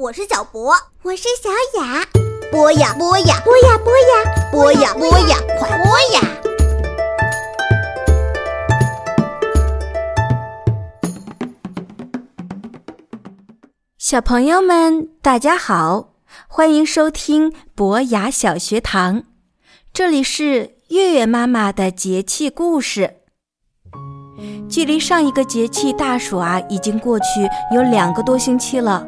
我是小博，我是小雅。播呀播呀，播呀播呀，播呀播呀，快播呀！小朋友们，大家好，欢迎收听博雅小学堂，这里是月月妈妈的节气故事。距离上一个节气大暑啊，已经过去有两个多星期了。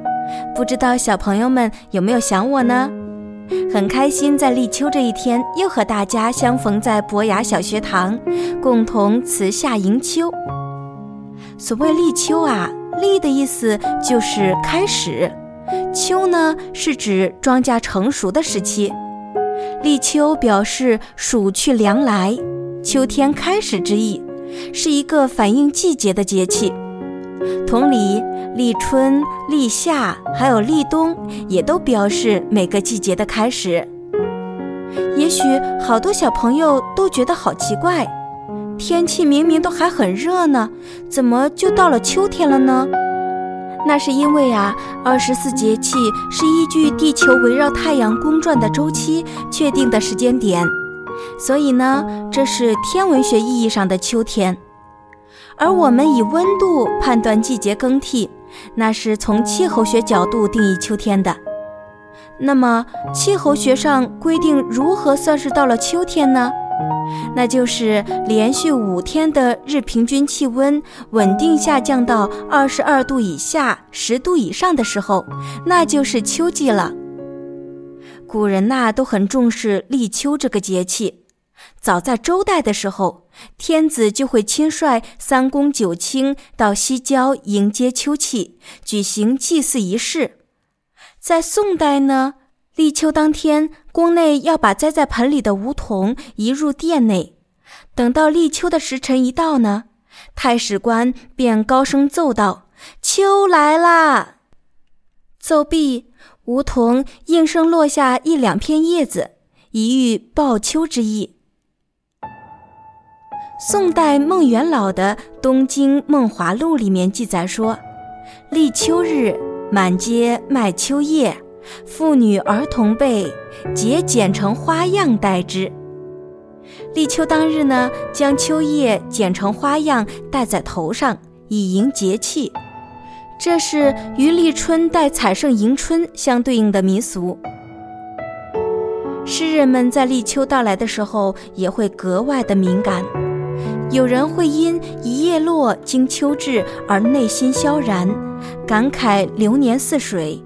不知道小朋友们有没有想我呢？很开心在立秋这一天又和大家相逢在博雅小学堂，共同辞夏迎秋。所谓立秋啊，立的意思就是开始，秋呢是指庄稼成熟的时期。立秋表示暑去凉来，秋天开始之意。是一个反映季节的节气，同理，立春、立夏还有立冬，也都表示每个季节的开始。也许好多小朋友都觉得好奇怪，天气明明都还很热呢，怎么就到了秋天了呢？那是因为啊，二十四节气是依据地球围绕太阳公转的周期确定的时间点。所以呢，这是天文学意义上的秋天，而我们以温度判断季节更替，那是从气候学角度定义秋天的。那么，气候学上规定如何算是到了秋天呢？那就是连续五天的日平均气温稳定下降到二十二度以下、十度以上的时候，那就是秋季了。古人呐都很重视立秋这个节气，早在周代的时候，天子就会亲率三公九卿到西郊迎接秋气，举行祭祀仪式。在宋代呢，立秋当天，宫内要把栽在盆里的梧桐移入殿内，等到立秋的时辰一到呢，太史官便高声奏道：“秋来啦！”奏毕。梧桐应声落下一两片叶子，以喻报秋之意。宋代孟元老的《东京梦华录》里面记载说：“立秋日，满街卖秋叶，妇女儿童辈，皆剪成花样戴之。”立秋当日呢，将秋叶剪成花样戴在头上，以迎节气。这是与立春带彩胜迎春相对应的民俗。诗人们在立秋到来的时候也会格外的敏感，有人会因一叶落经秋至而内心萧然，感慨流年似水；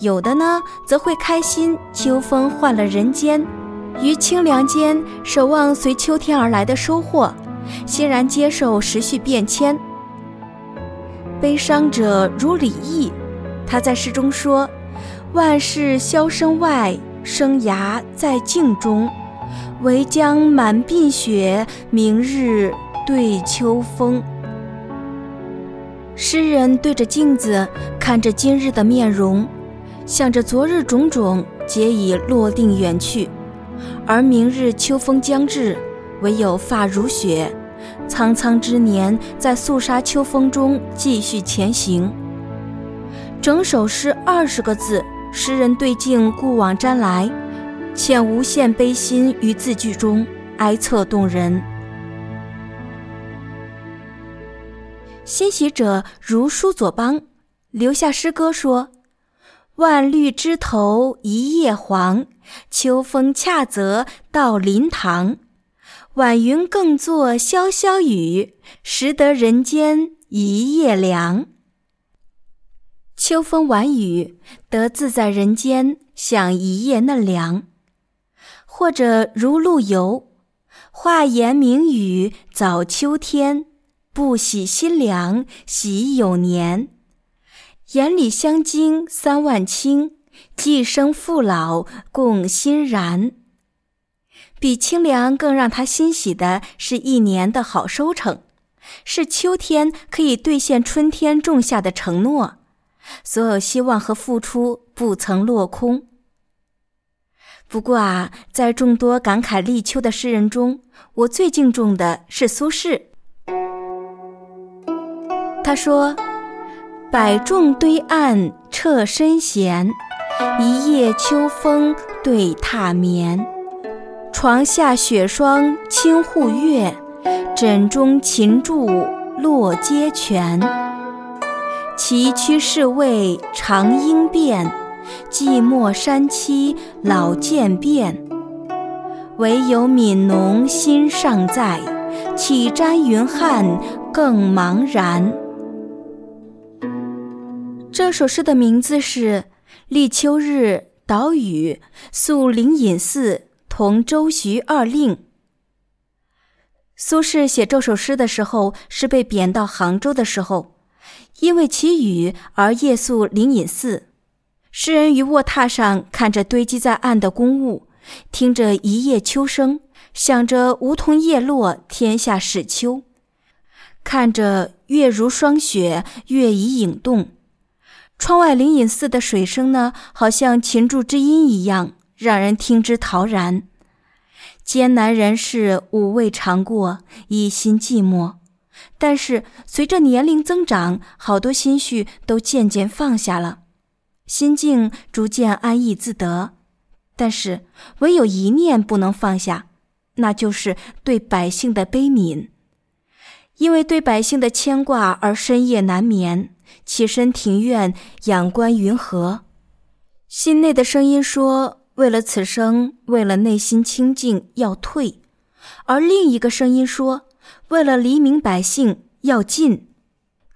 有的呢，则会开心秋风换了人间，于清凉间守望随秋天而来的收获，欣然接受时序变迁。悲伤者如李益，他在诗中说：“万事消声外，生涯在静中。唯将满鬓雪，明日对秋风。”诗人对着镜子看着今日的面容，想着昨日种种皆已落定远去，而明日秋风将至，唯有发如雪。苍苍之年，在肃杀秋风中继续前行。整首诗二十个字，诗人对镜过往瞻来，遣无限悲心于字句中，哀恻动人。欣喜者如舒佐邦，留下诗歌说：“万绿枝头一叶黄，秋风恰则到林塘。”晚云更作潇潇雨，识得人间一夜凉。秋风晚雨，得自在人间，享一夜嫩凉。或者如陆游，画檐明雨早秋天，不喜新凉喜有年。眼里香晶三万顷，寄生父老共欣然。比清凉更让他欣喜的是一年的好收成，是秋天可以兑现春天种下的承诺，所有希望和付出不曾落空。不过啊，在众多感慨立秋的诗人中，我最敬重的是苏轼。他说：“百重堆岸侧身闲，一夜秋风对榻眠。床下雪霜侵户月，枕中琴柱落阶泉。崎岖士卫长应变，寂寞山栖老渐变。唯有悯农心尚在，岂沾云汉更茫然。这首诗的名字是《立秋日岛屿宿灵隐寺同周徐二令》。苏轼写这首诗的时候是被贬到杭州的时候，因为祈雨而夜宿灵隐寺。诗人于卧榻上看着堆积在岸的公物，听着一夜秋声，想着梧桐叶落，天下始秋，看着月如霜雪，月已影动。窗外灵隐寺的水声呢，好像琴柱之音一样，让人听之陶然。艰难人世五味尝过，一心寂寞。但是随着年龄增长，好多心绪都渐渐放下了，心境逐渐安逸自得。但是唯有一念不能放下，那就是对百姓的悲悯。因为对百姓的牵挂而深夜难眠。起身庭院，仰观云河，心内的声音说：“为了此生，为了内心清净，要退；而另一个声音说：为了黎民百姓，要进。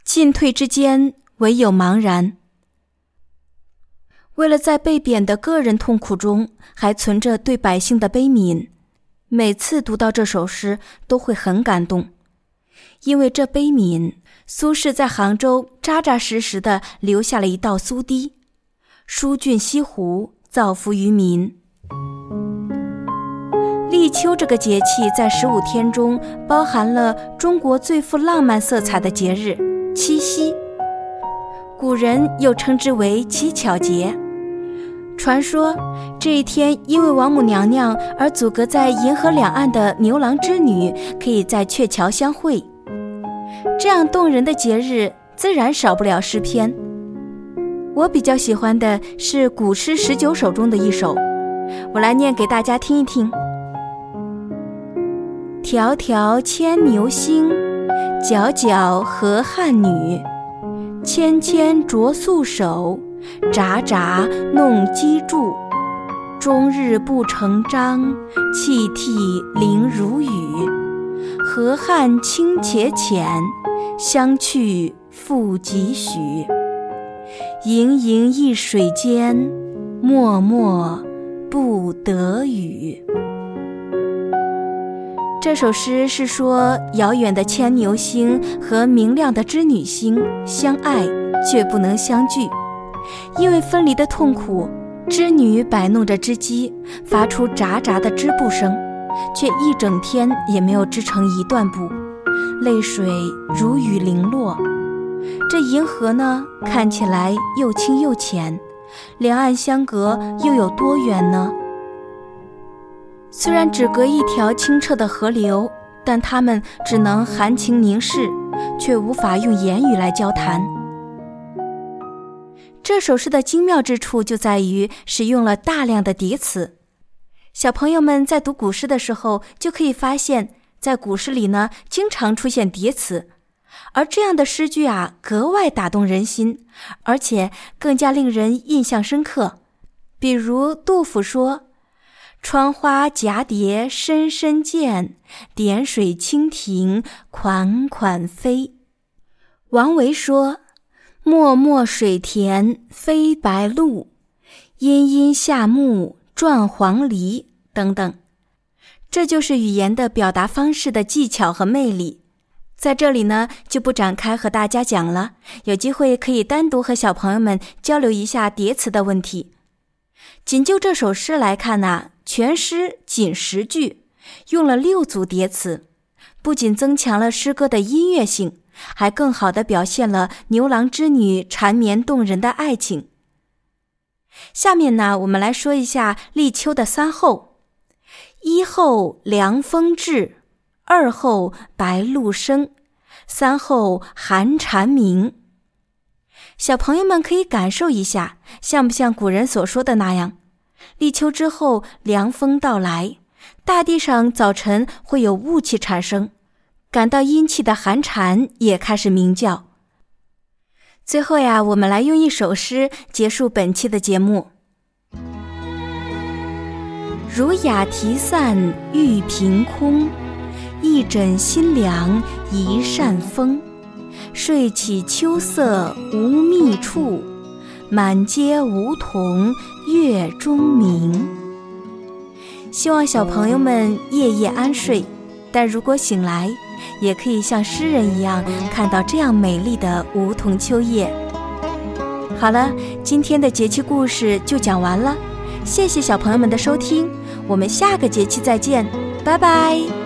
进退之间，唯有茫然。为了在被贬的个人痛苦中，还存着对百姓的悲悯，每次读到这首诗，都会很感动，因为这悲悯。”苏轼在杭州扎扎实实的留下了一道苏堤，疏浚西湖，造福于民。立秋这个节气在十五天中包含了中国最富浪漫色彩的节日——七夕。古人又称之为乞巧节。传说这一天，因为王母娘娘而阻隔在银河两岸的牛郎织女，可以在鹊桥相会。这样动人的节日，自然少不了诗篇。我比较喜欢的是《古诗十九首》中的一首，我来念给大家听一听：“迢迢牵牛星，皎皎河汉女。纤纤擢素手，札札弄机杼。终日不成章，泣涕零如雨。”河汉清且浅，相去复几许？盈盈一水间，脉脉不得语。这首诗是说，遥远的牵牛星和明亮的织女星相爱却不能相聚，因为分离的痛苦，织女摆弄着织机，发出喳喳的织布声。却一整天也没有织成一段布，泪水如雨零落。这银河呢，看起来又清又浅，两岸相隔又有多远呢？虽然只隔一条清澈的河流，但他们只能含情凝视，却无法用言语来交谈。这首诗的精妙之处就在于使用了大量的叠词。小朋友们在读古诗的时候，就可以发现，在古诗里呢，经常出现叠词，而这样的诗句啊，格外打动人心，而且更加令人印象深刻。比如杜甫说：“窗花蛱蝶深深见，点水蜻蜓款款飞。”王维说：“脉脉水田飞白鹭，阴阴夏木。”转黄鹂等等，这就是语言的表达方式的技巧和魅力。在这里呢，就不展开和大家讲了。有机会可以单独和小朋友们交流一下叠词的问题。仅就这首诗来看呢，全诗仅十句，用了六组叠词，不仅增强了诗歌的音乐性，还更好地表现了牛郎织女缠绵动人的爱情。下面呢，我们来说一下立秋的三候：一候凉风至，二候白露生，三候寒蝉鸣。小朋友们可以感受一下，像不像古人所说的那样？立秋之后，凉风到来，大地上早晨会有雾气产生，感到阴气的寒蝉也开始鸣叫。最后呀，我们来用一首诗结束本期的节目。儒雅提散玉凭空，一枕新凉一扇风。睡起秋色无觅处，满街梧桐月中明。希望小朋友们夜夜安睡，但如果醒来，也可以像诗人一样看到这样美丽的梧桐秋叶。好了，今天的节气故事就讲完了，谢谢小朋友们的收听，我们下个节气再见，拜拜。